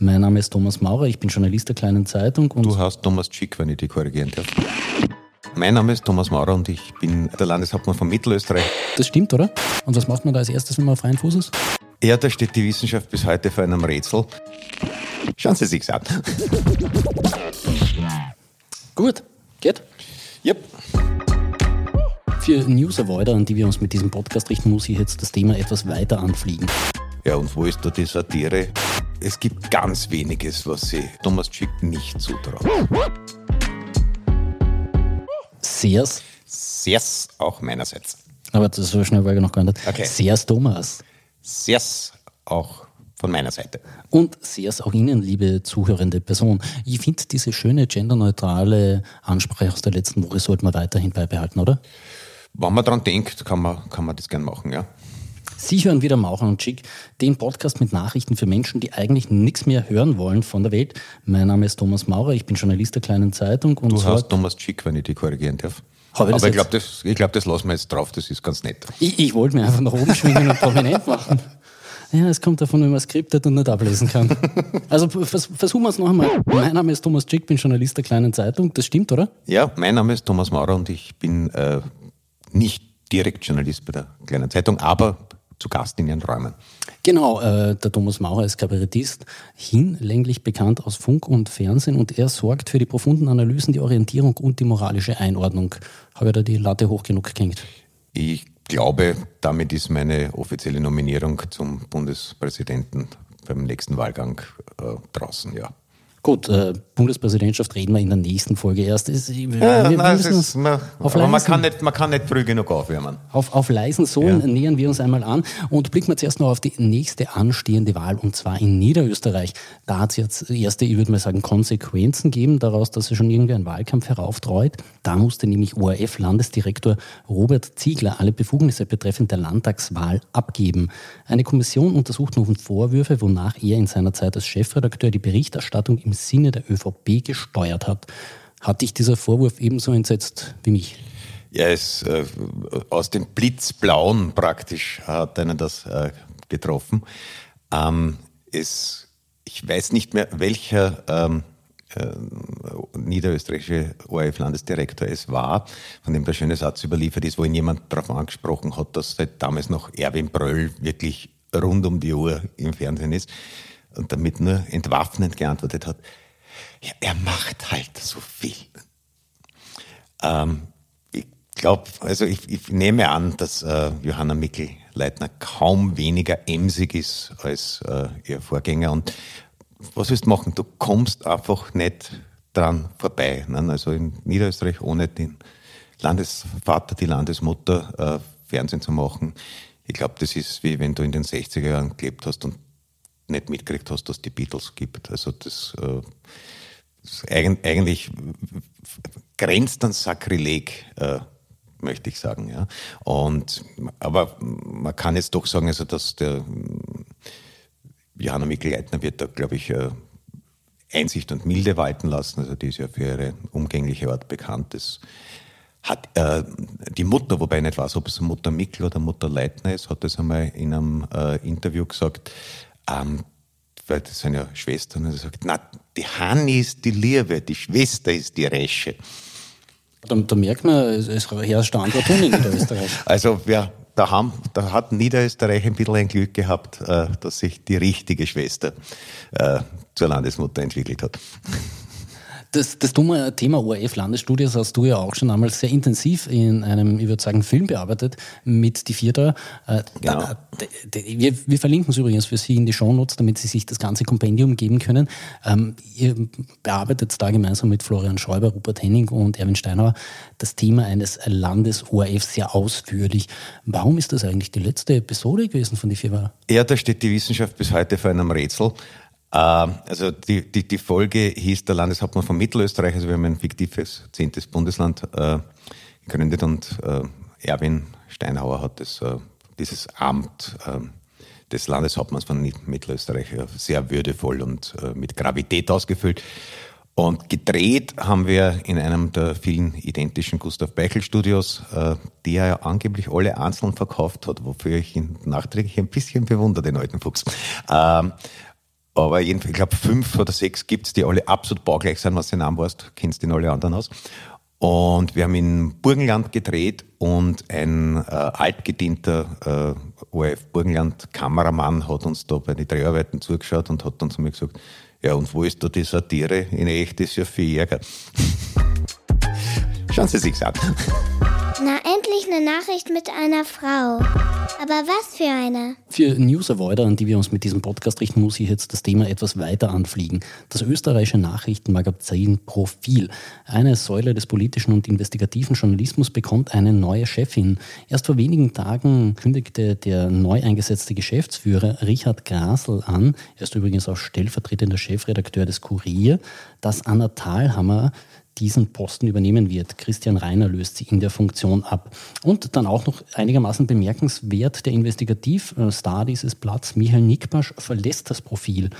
Mein Name ist Thomas Maurer, ich bin Journalist der Kleinen Zeitung. Und du hast Thomas Schick, wenn ich dich korrigieren darf. Mein Name ist Thomas Maurer und ich bin der Landeshauptmann von Mittelösterreich. Das stimmt, oder? Und was macht man da als erstes, wenn man auf freien Fuß ist? Ja, da steht die Wissenschaft bis heute vor einem Rätsel. Schauen Sie sich's an. Gut, geht? Yep. Für News-Avoider, an die wir uns mit diesem Podcast richten, muss ich jetzt das Thema etwas weiter anfliegen. Ja, und wo ist da die Satire? Es gibt ganz weniges, was sie Thomas Schick nicht zutraut. Sehrs? Sehrs auch meinerseits. Aber das so schnell war ich noch gar nicht. Okay. Sehrs Thomas. Sehrs auch von meiner Seite. Und Sehrs auch Ihnen, liebe zuhörende Person. Ich finde, diese schöne genderneutrale Ansprache aus der letzten Woche sollte man weiterhin beibehalten, oder? Wenn man daran denkt, kann man, kann man das gern machen, ja. Sie hören wieder Maucher und Schick, den Podcast mit Nachrichten für Menschen, die eigentlich nichts mehr hören wollen von der Welt. Mein Name ist Thomas Maurer, ich bin Journalist der Kleinen Zeitung. Und du hast Thomas Schick, wenn ich dich korrigieren darf. Aber ich glaube, das, glaub, das lassen wir jetzt drauf, das ist ganz nett. Ich, ich wollte mir einfach nach oben schwingen und prominent machen. Ja, es kommt davon, wenn man skriptet und nicht ablesen kann. Also vers versuchen wir es noch einmal. Mein Name ist Thomas Schick, bin Journalist der Kleinen Zeitung. Das stimmt, oder? Ja, mein Name ist Thomas Maurer und ich bin äh, nicht direkt Journalist bei der Kleinen Zeitung, aber zu Gast in ihren Räumen. Genau, äh, der Thomas Maurer ist Kabarettist, hinlänglich bekannt aus Funk und Fernsehen und er sorgt für die profunden Analysen, die Orientierung und die moralische Einordnung. Habe ich da die Latte hoch genug gehängt? Ich glaube, damit ist meine offizielle Nominierung zum Bundespräsidenten beim nächsten Wahlgang äh, draußen, ja. Gut, äh, Bundespräsidentschaft reden wir in der nächsten Folge erst. Es, wir, ja, wir nein, ist, man, aber man kann, nicht, man kann nicht früh genug aufwärmen. Auf, auf leisen Sohlen ja. nähern wir uns einmal an und blicken wir zuerst noch auf die nächste anstehende Wahl und zwar in Niederösterreich. Da hat es jetzt erste, ich würde mal sagen, Konsequenzen geben daraus, dass sich schon irgendwie ein Wahlkampf herauftreut. Da musste nämlich ORF-Landesdirektor Robert Ziegler alle Befugnisse betreffend der Landtagswahl abgeben. Eine Kommission untersucht nun Vorwürfe, wonach er in seiner Zeit als Chefredakteur die Berichterstattung im Sinne der ÖVP gesteuert hat. Hat dich dieser Vorwurf ebenso entsetzt wie mich? Ja, es, äh, aus dem Blitzblauen praktisch hat einen das äh, getroffen. Ähm, es, ich weiß nicht mehr, welcher ähm, äh, niederösterreichische ORF-Landesdirektor es war, von dem der schöne Satz überliefert ist, wo ihn jemand darauf angesprochen hat, dass seit damals noch Erwin Bröll wirklich rund um die Uhr im Fernsehen ist und damit nur entwaffnend geantwortet hat, ja, er macht halt so viel. Ähm, ich glaube, also ich, ich, nehme an, dass äh, Johanna Mikl-Leitner kaum weniger emsig ist als äh, ihr Vorgänger. Und was willst du machen? Du kommst einfach nicht dran vorbei. Ne? Also in Niederösterreich ohne den Landesvater, die Landesmutter äh, Fernsehen zu machen. Ich glaube, das ist wie wenn du in den 60er Jahren gelebt hast und nicht mitgekriegt hast, dass die Beatles gibt. Also das, äh, das eigentlich grenzt an Sakrileg, äh, möchte ich sagen. Ja. Und, aber man kann jetzt doch sagen, also dass der Johanna Mikl-Leitner wird da, glaube ich, äh, Einsicht und Milde walten lassen. Also die ist ja für ihre umgängliche Art bekannt. Das hat äh, die Mutter, wobei ich nicht weiß, ob es Mutter Mikl oder Mutter Leitner ist, hat das einmal in einem äh, Interview gesagt, ähm, weil das sind ja Schwestern, und er sagt, na, die Hanni ist die Liebe, die Schwester ist die Resche. Da, da merkt man, es, es herrscht ein anderer Ton in Niederösterreich. Also, ja, da, haben, da hat Niederösterreich ein bisschen ein Glück gehabt, äh, dass sich die richtige Schwester äh, zur Landesmutter entwickelt hat. Das, das dumme Thema ORF-Landesstudios hast du ja auch schon einmal sehr intensiv in einem, ich würde sagen, Film bearbeitet mit die Vierter. Äh, genau. wir, wir, verlinken es übrigens für Sie in die Shownotes, damit Sie sich das ganze Kompendium geben können. Ähm, ihr bearbeitet da gemeinsam mit Florian Schäuber, Rupert Henning und Erwin Steinauer das Thema eines Landes-ORF sehr ausführlich. Warum ist das eigentlich die letzte Episode gewesen von die Vierter? Ja, da steht die Wissenschaft bis heute vor einem Rätsel. Ähm, also die, die, die Folge hieß der Landeshauptmann von Mittelösterreich, also wir haben ein fiktives zehntes Bundesland äh, gegründet und äh, Erwin Steinhauer hat das, äh, dieses Amt äh, des Landeshauptmanns von Mittelösterreich äh, sehr würdevoll und äh, mit Gravität ausgefüllt. Und gedreht haben wir in einem der vielen identischen Gustav Beichel Studios, die er ja angeblich alle einzeln verkauft hat, wofür ich ihn nachträglich ein bisschen bewundere, den alten Fuchs. Aber jedenfalls, ich glaube, fünf oder sechs gibt es, die alle absolut baugleich sind, was du Namen weißt, kennst den alle anderen aus. Und wir haben in Burgenland gedreht und ein äh, altgedienter äh, ORF Burgenland Kameramann hat uns da bei den Dreharbeiten zugeschaut und hat dann zu mir gesagt, ja und wo ist da die Satire? In echt ist ja viel Ärger. Schauen Sie sich's an. Na, endlich eine Nachricht mit einer Frau. Aber was für eine? Für News-Avoider, an die wir uns mit diesem Podcast richten, muss ich jetzt das Thema etwas weiter anfliegen. Das österreichische Nachrichtenmagazin Profil, eine Säule des politischen und investigativen Journalismus, bekommt eine neue Chefin. Erst vor wenigen Tagen kündigte der neu eingesetzte Geschäftsführer Richard Grasl an, er ist übrigens auch stellvertretender Chefredakteur des Kurier, dass Anna Thalhammer diesen Posten übernehmen wird. Christian Reiner löst sie in der Funktion ab. Und dann auch noch einigermaßen bemerkenswert, der Investigativstar dieses Platz, Michael Nickbasch, verlässt das Profil.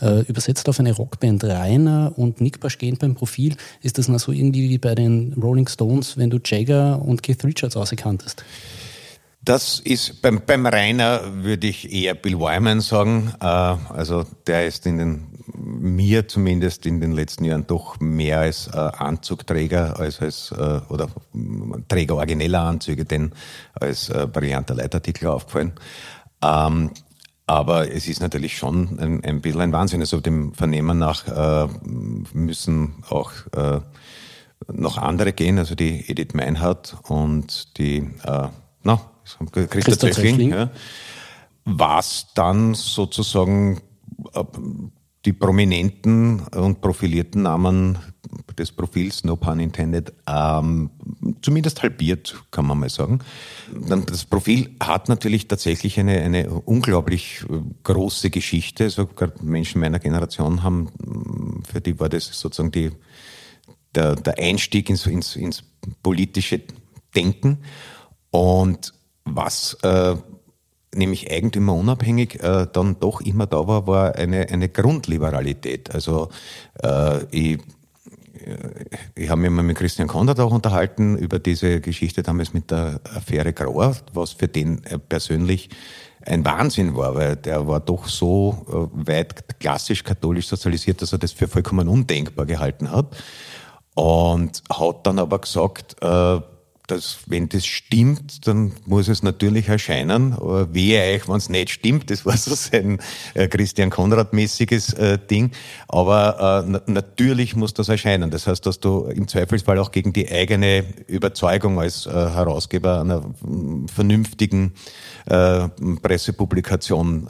Äh, übersetzt auf eine Rockband Reiner und Nickbasch gehen beim Profil. Ist das noch so irgendwie wie bei den Rolling Stones, wenn du Jagger und Keith Richards ausgekanntest? Das ist beim, beim Rainer würde ich eher Bill Wyman sagen. Äh, also der ist in den mir zumindest in den letzten Jahren doch mehr als äh, Anzugträger als als äh, oder Träger origineller Anzüge denn als äh, brillanter Leitartikel aufgefallen. Ähm, aber es ist natürlich schon ein, ein bisschen ein Wahnsinn. Also dem Vernehmen nach äh, müssen auch äh, noch andere gehen, also die Edith Meinhardt und die äh, na, Christa, Christa Zöchling, ja, was dann sozusagen äh, die prominenten und profilierten Namen des Profils, no pun intended, ähm, zumindest halbiert, kann man mal sagen. Das Profil hat natürlich tatsächlich eine, eine unglaublich äh, große Geschichte. Sogar Menschen meiner Generation haben, für die war das sozusagen die, der, der Einstieg ins, ins, ins politische Denken. Und was äh, nämlich eigentümerunabhängig äh, dann doch immer da war, war eine, eine Grundliberalität. Also äh, ich, äh, ich habe mich mal mit Christian Konrad auch unterhalten über diese Geschichte damals mit der Affäre Grauer, was für den äh, persönlich ein Wahnsinn war, weil der war doch so äh, weit klassisch katholisch sozialisiert, dass er das für vollkommen undenkbar gehalten hat. Und hat dann aber gesagt, äh, dass, wenn das stimmt, dann muss es natürlich erscheinen. Aber wehe euch, wenn es nicht stimmt. Das war so sein äh, Christian Konrad-mäßiges äh, Ding. Aber äh, natürlich muss das erscheinen. Das heißt, dass du im Zweifelsfall auch gegen die eigene Überzeugung als äh, Herausgeber einer vernünftigen äh, Pressepublikation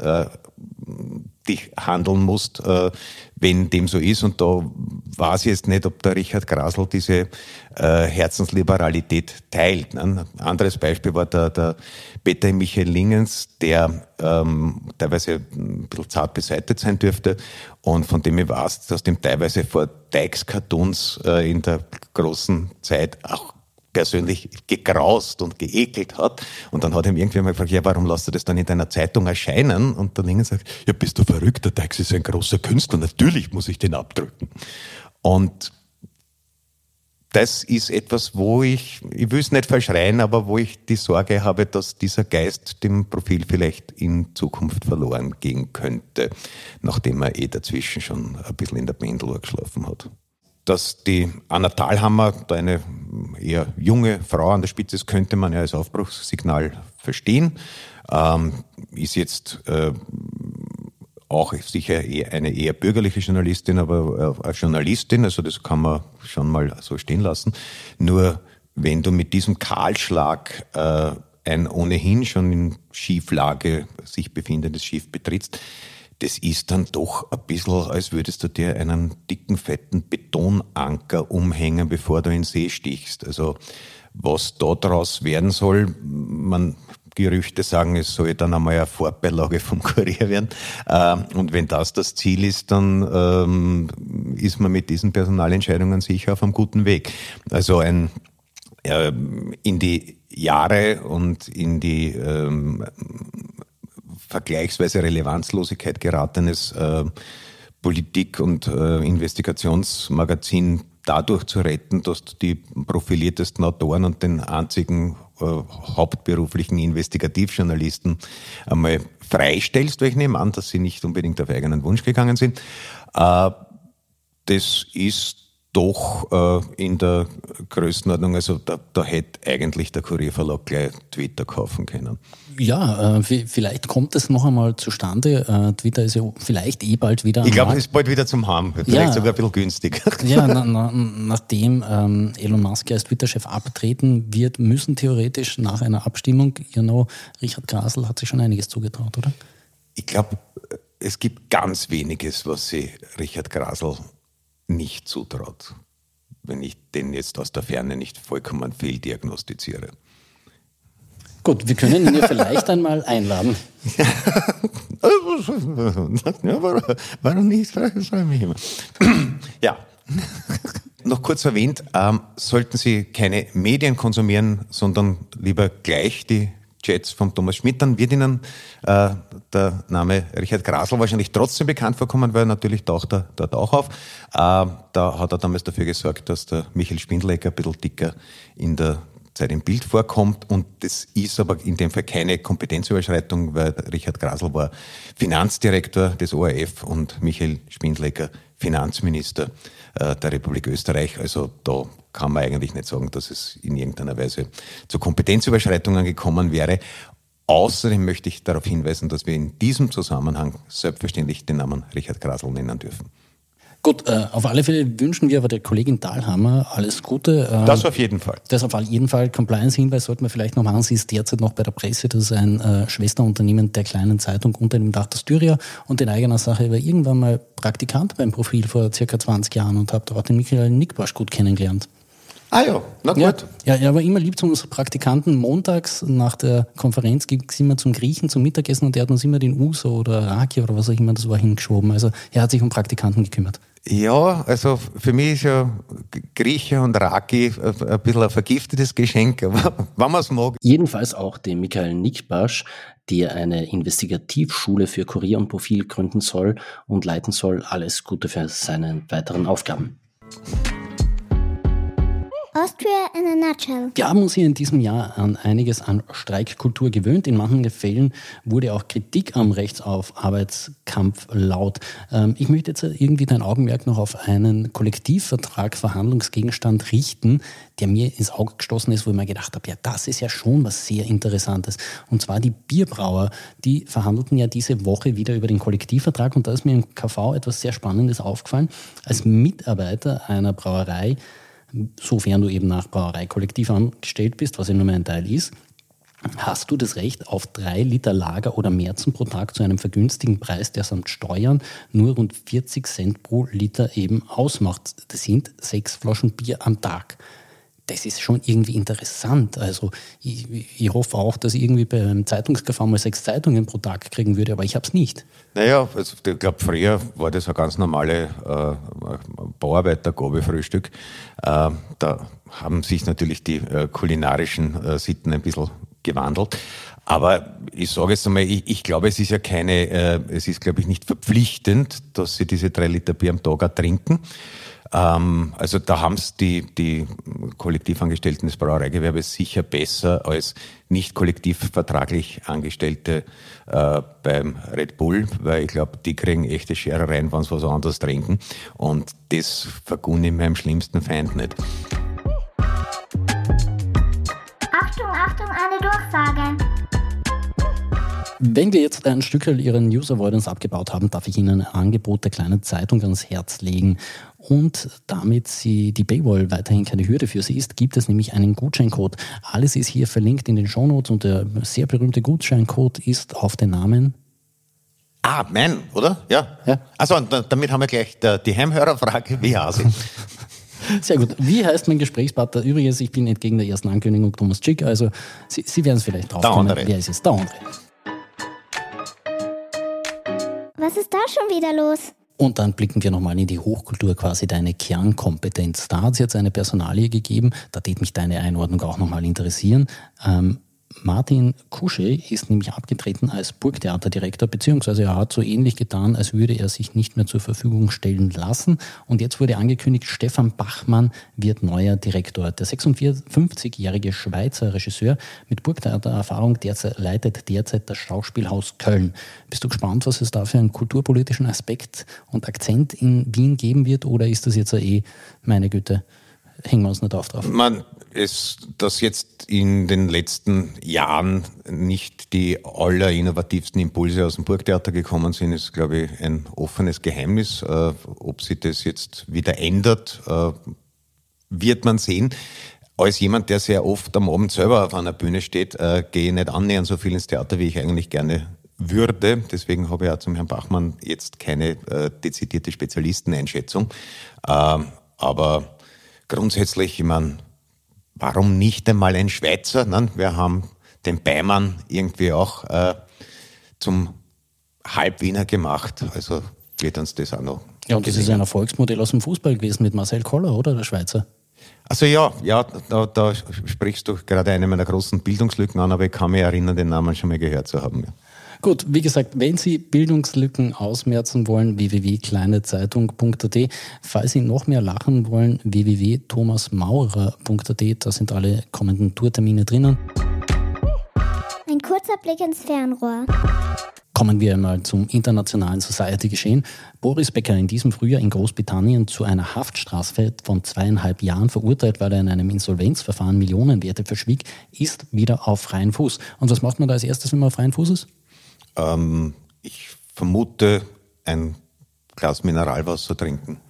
dich handeln musst, äh, wenn dem so ist. Und da weiß ich jetzt nicht, ob der Richard Grasl diese äh, Herzensliberalität teilt. Ne? Ein anderes Beispiel war der, der Peter Michael Lingens, der ähm, teilweise ein bisschen zart beseitigt sein dürfte und von dem ich weiß, dass dem teilweise vor Dykes-Cartoons äh, in der großen Zeit auch persönlich gegraust und geekelt hat. Und dann hat ihm irgendwer mal gefragt, ja, warum lässt du das dann in deiner Zeitung erscheinen? Und der Lingen sagt, ja, bist du verrückt, der Teix ist ein großer Künstler, natürlich muss ich den abdrücken. Und das ist etwas, wo ich, ich will es nicht verschreien, aber wo ich die Sorge habe, dass dieser Geist dem Profil vielleicht in Zukunft verloren gehen könnte, nachdem er eh dazwischen schon ein bisschen in der Pendeluhr geschlafen hat dass die Anna Thalhammer, da eine eher junge Frau an der Spitze ist, könnte man ja als Aufbruchssignal verstehen. Ähm, ist jetzt äh, auch sicher eine eher bürgerliche Journalistin, aber als Journalistin, also das kann man schon mal so stehen lassen. Nur wenn du mit diesem Kahlschlag äh, ein ohnehin schon in Schieflage sich befindendes Schiff betrittst, das ist dann doch ein bisschen, als würdest du dir einen dicken, fetten Betonanker umhängen, bevor du in den See stichst. Also was da draus werden soll, man Gerüchte sagen, es soll dann einmal eine Vorbeilage vom Kurier werden. Ähm, und wenn das das Ziel ist, dann ähm, ist man mit diesen Personalentscheidungen sicher auf einem guten Weg. Also ein ähm, in die Jahre und in die vergleichsweise Relevanzlosigkeit geratenes äh, Politik- und äh, Investigationsmagazin dadurch zu retten, dass du die profiliertesten Autoren und den einzigen äh, hauptberuflichen Investigativjournalisten einmal freistellst, weil ich nehme an, dass sie nicht unbedingt auf eigenen Wunsch gegangen sind. Äh, das ist doch äh, in der Größenordnung, also da, da hätte eigentlich der Kurierverlag gleich Twitter kaufen können. Ja, äh, vielleicht kommt es noch einmal zustande. Äh, Twitter ist ja vielleicht eh bald wieder. Ich glaube, es ist bald wieder zum Haben, vielleicht ja, sogar ein bisschen günstig. Ja, na, na, nachdem ähm, Elon Musk als Twitter-Chef abtreten wird, müssen theoretisch nach einer Abstimmung, you know, Richard Grasel hat sich schon einiges zugetraut, oder? Ich glaube, es gibt ganz weniges, was sie Richard Grasel nicht zutraut, wenn ich den jetzt aus der Ferne nicht vollkommen fehldiagnostiziere. Gut, wir können ihn ja vielleicht einmal einladen. ja, warum nicht? Ja, noch kurz erwähnt, ähm, sollten Sie keine Medien konsumieren, sondern lieber gleich die Jets von Thomas Schmidt, dann wird Ihnen äh, der Name Richard Grasl wahrscheinlich trotzdem bekannt vorkommen, weil natürlich taucht er dort auch auf. Äh, da hat er damals dafür gesorgt, dass der Michael Spindlecker ein bisschen dicker in der Zeit im Bild vorkommt. Und das ist aber in dem Fall keine Kompetenzüberschreitung, weil Richard Grasl war Finanzdirektor des ORF und Michael Spindlecker Finanzminister der Republik Österreich. Also da kann man eigentlich nicht sagen, dass es in irgendeiner Weise zu Kompetenzüberschreitungen gekommen wäre. Außerdem möchte ich darauf hinweisen, dass wir in diesem Zusammenhang selbstverständlich den Namen Richard Grasl nennen dürfen. Gut, äh, auf alle Fälle wünschen wir aber der Kollegin Dahlhammer alles Gute. Ähm, das auf jeden Fall. Das auf jeden Fall. Compliance-Hinweis sollten wir vielleicht noch machen. Sie ist derzeit noch bei der Presse. Das ist ein äh, Schwesterunternehmen der kleinen Zeitung unter dem Dach der Styria. Und in eigener Sache war irgendwann mal Praktikant beim Profil vor circa 20 Jahren und habe dort den Michael Nickbarsch gut kennengelernt. Ah ja, na gut. Ja, ja, er war immer lieb zu unseren Praktikanten. Montags nach der Konferenz ging es immer zum Griechen, zum Mittagessen und er hat uns immer den Uso oder Raki oder was auch immer das war hingeschoben. Also er hat sich um Praktikanten gekümmert. Ja, also für mich ist ja Grieche und Raki ein bisschen ein vergiftetes Geschenk, aber wenn man es mag. Jedenfalls auch dem Michael Nickbasch, der eine Investigativschule für Kurier und Profil gründen soll und leiten soll. Alles Gute für seine weiteren Aufgaben. Austria in a nutshell. Wir haben uns hier in diesem Jahr an einiges an Streikkultur gewöhnt. In manchen Fällen wurde auch Kritik am Rechtsauf-Arbeitskampf laut. Ähm, ich möchte jetzt irgendwie dein Augenmerk noch auf einen Kollektivvertrag, Verhandlungsgegenstand richten, der mir ins Auge gestoßen ist, wo ich mir gedacht habe, ja, das ist ja schon was sehr Interessantes. Und zwar die Bierbrauer, die verhandelten ja diese Woche wieder über den Kollektivvertrag und da ist mir im KV etwas sehr Spannendes aufgefallen. Als Mitarbeiter einer Brauerei sofern du eben nach Brauereikollektiv angestellt bist, was ja nur mehr ein Teil ist, hast du das Recht auf drei Liter Lager oder Märzen pro Tag zu einem vergünstigten Preis, der samt Steuern nur rund 40 Cent pro Liter eben ausmacht. Das sind sechs Flaschen Bier am Tag das ist schon irgendwie interessant. Also ich, ich hoffe auch, dass ich irgendwie beim Zeitungskauf mal sechs Zeitungen pro Tag kriegen würde, aber ich habe es nicht. Naja, also ich glaube, früher war das ein ganz normale äh, Bauarbeitergabefrühstück. Äh, da haben sich natürlich die äh, kulinarischen äh, Sitten ein bisschen gewandelt. Aber ich sage jetzt einmal, ich, ich glaube, es ist ja keine, äh, es ist, glaube ich, nicht verpflichtend, dass sie diese drei Liter Bier am Tag trinken. Ähm, also da haben es die, die Kollektivangestellten des Brauereigewerbes sicher besser als nicht kollektivvertraglich Angestellte äh, beim Red Bull, weil ich glaube, die kriegen echte Scherereien, wenn sie was anderes trinken. Und das vergunne ich meinem schlimmsten Feind nicht. Achtung, Achtung, eine Durchsage. Wenn wir jetzt ein Stück Ihren News Avoidance abgebaut haben, darf ich Ihnen ein Angebot der kleinen Zeitung ans Herz legen. Und damit sie die Paywall weiterhin keine Hürde für Sie ist, gibt es nämlich einen Gutscheincode. Alles ist hier verlinkt in den Shownotes und der sehr berühmte Gutscheincode ist auf den Namen Ah, mein, oder? Ja. ja. Also damit haben wir gleich die Heimhörerfrage, wie heißt Sehr gut. Wie heißt mein Gesprächspartner? Übrigens, ich bin entgegen der ersten Ankündigung Thomas Chick, also Sie, Sie werden es vielleicht drauf kommen. Wer ist es? Der andere. Was ist da schon wieder los? Und dann blicken wir nochmal in die Hochkultur, quasi deine Kernkompetenz. Da hat es jetzt eine Personalie gegeben, da tät mich deine Einordnung auch nochmal interessieren. Ähm, Martin Kusche ist nämlich abgetreten als Burgtheaterdirektor, beziehungsweise er hat so ähnlich getan, als würde er sich nicht mehr zur Verfügung stellen lassen. Und jetzt wurde angekündigt, Stefan Bachmann wird neuer Direktor. Der 56-jährige Schweizer Regisseur mit Burgtheatererfahrung derzeit, leitet derzeit das Schauspielhaus Köln. Bist du gespannt, was es da für einen kulturpolitischen Aspekt und Akzent in Wien geben wird? Oder ist das jetzt eh, meine Güte, hängen wir uns nicht auf drauf? Man, es, dass jetzt in den letzten Jahren nicht die allerinnovativsten Impulse aus dem Burgtheater gekommen sind, ist, glaube ich, ein offenes Geheimnis. Äh, ob sich das jetzt wieder ändert, äh, wird man sehen. Als jemand, der sehr oft am Abend selber auf einer Bühne steht, äh, gehe ich nicht annähernd so viel ins Theater, wie ich eigentlich gerne würde. Deswegen habe ich auch zum Herrn Bachmann jetzt keine äh, dezidierte Spezialisteneinschätzung. Ähm, aber grundsätzlich, ich meine, warum nicht einmal ein Schweizer? Ne? Wir haben den Beimann irgendwie auch äh, zum Halbwiener gemacht. Also wird uns das auch noch. Ja, und das ist ein Erfolgsmodell aus dem Fußball gewesen mit Marcel Koller, oder? Der Schweizer. Also ja, ja, da, da sprichst du gerade eine meiner großen Bildungslücken an, aber ich kann mich erinnern, den Namen schon mal gehört zu haben. Ja. Gut, wie gesagt, wenn Sie Bildungslücken ausmerzen wollen, www.kleinezeitung.at. Falls Sie noch mehr lachen wollen, www.thomasmaurer.at. Da sind alle kommenden Tourtermine drinnen. Ein kurzer Blick ins Fernrohr. Kommen wir einmal zum internationalen Society-Geschehen. Boris Becker in diesem Frühjahr in Großbritannien zu einer Haftstrafe von zweieinhalb Jahren verurteilt, weil er in einem Insolvenzverfahren Millionenwerte verschwieg, ist wieder auf freien Fuß. Und was macht man da als erstes, wenn man auf freien Fuß ist? Ähm, ich vermute, ein Glas Mineralwasser trinken.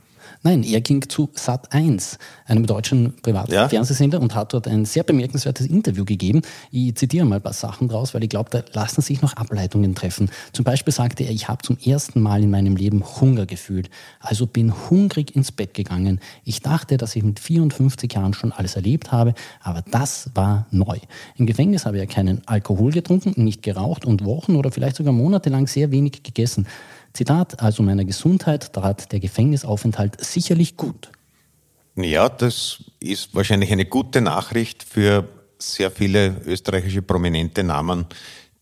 Nein, er ging zu Sat1, einem deutschen Privatfernsehsender, ja? und hat dort ein sehr bemerkenswertes Interview gegeben. Ich zitiere mal ein paar Sachen draus, weil ich glaube, da lassen sich noch Ableitungen treffen. Zum Beispiel sagte er, ich habe zum ersten Mal in meinem Leben Hunger gefühlt, also bin hungrig ins Bett gegangen. Ich dachte, dass ich mit 54 Jahren schon alles erlebt habe, aber das war neu. Im Gefängnis habe er keinen Alkohol getrunken, nicht geraucht und Wochen oder vielleicht sogar monatelang sehr wenig gegessen. Zitat, also meiner Gesundheit tat der Gefängnisaufenthalt sicherlich gut. Ja, das ist wahrscheinlich eine gute Nachricht für sehr viele österreichische prominente Namen,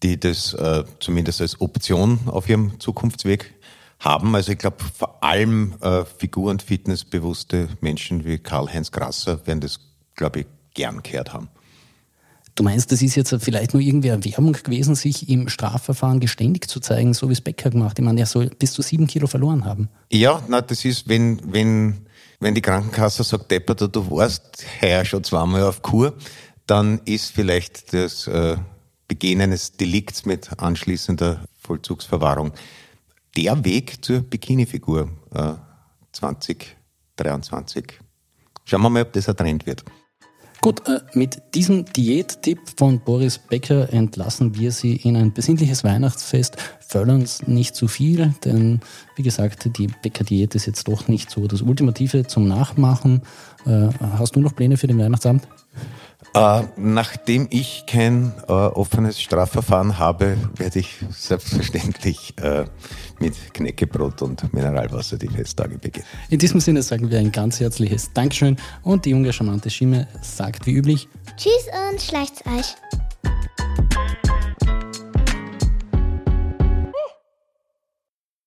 die das äh, zumindest als Option auf ihrem Zukunftsweg haben. Also ich glaube, vor allem äh, figur- und fitnessbewusste Menschen wie Karl-Heinz Grasser werden das, glaube ich, gern gehört haben. Du meinst, das ist jetzt vielleicht nur irgendwie eine Werbung gewesen, sich im Strafverfahren geständig zu zeigen, so wie es Becker gemacht. Ich meine, er soll bis zu sieben Kilo verloren haben. Ja, na, das ist, wenn, wenn, wenn die Krankenkasse sagt, Deppert, du warst heuer schon zweimal auf Kur, dann ist vielleicht das äh, Begehen eines Delikts mit anschließender Vollzugsverwahrung der Weg zur Bikini-Figur äh, 2023. Schauen wir mal, ob das ein Trend wird. Gut, äh, mit diesem Diättipp von Boris Becker entlassen wir Sie in ein besinnliches Weihnachtsfest. Fördern uns nicht zu viel, denn wie gesagt, die Becker-Diät ist jetzt doch nicht so das Ultimative zum Nachmachen. Äh, hast du noch Pläne für den Weihnachtsabend? Äh, nachdem ich kein äh, offenes Strafverfahren habe, werde ich selbstverständlich äh, mit Knäckebrot und Mineralwasser die Festtage beginnen. In diesem Sinne sagen wir ein ganz herzliches Dankeschön und die junge charmante Schimme sagt wie üblich Tschüss und schleicht's euch.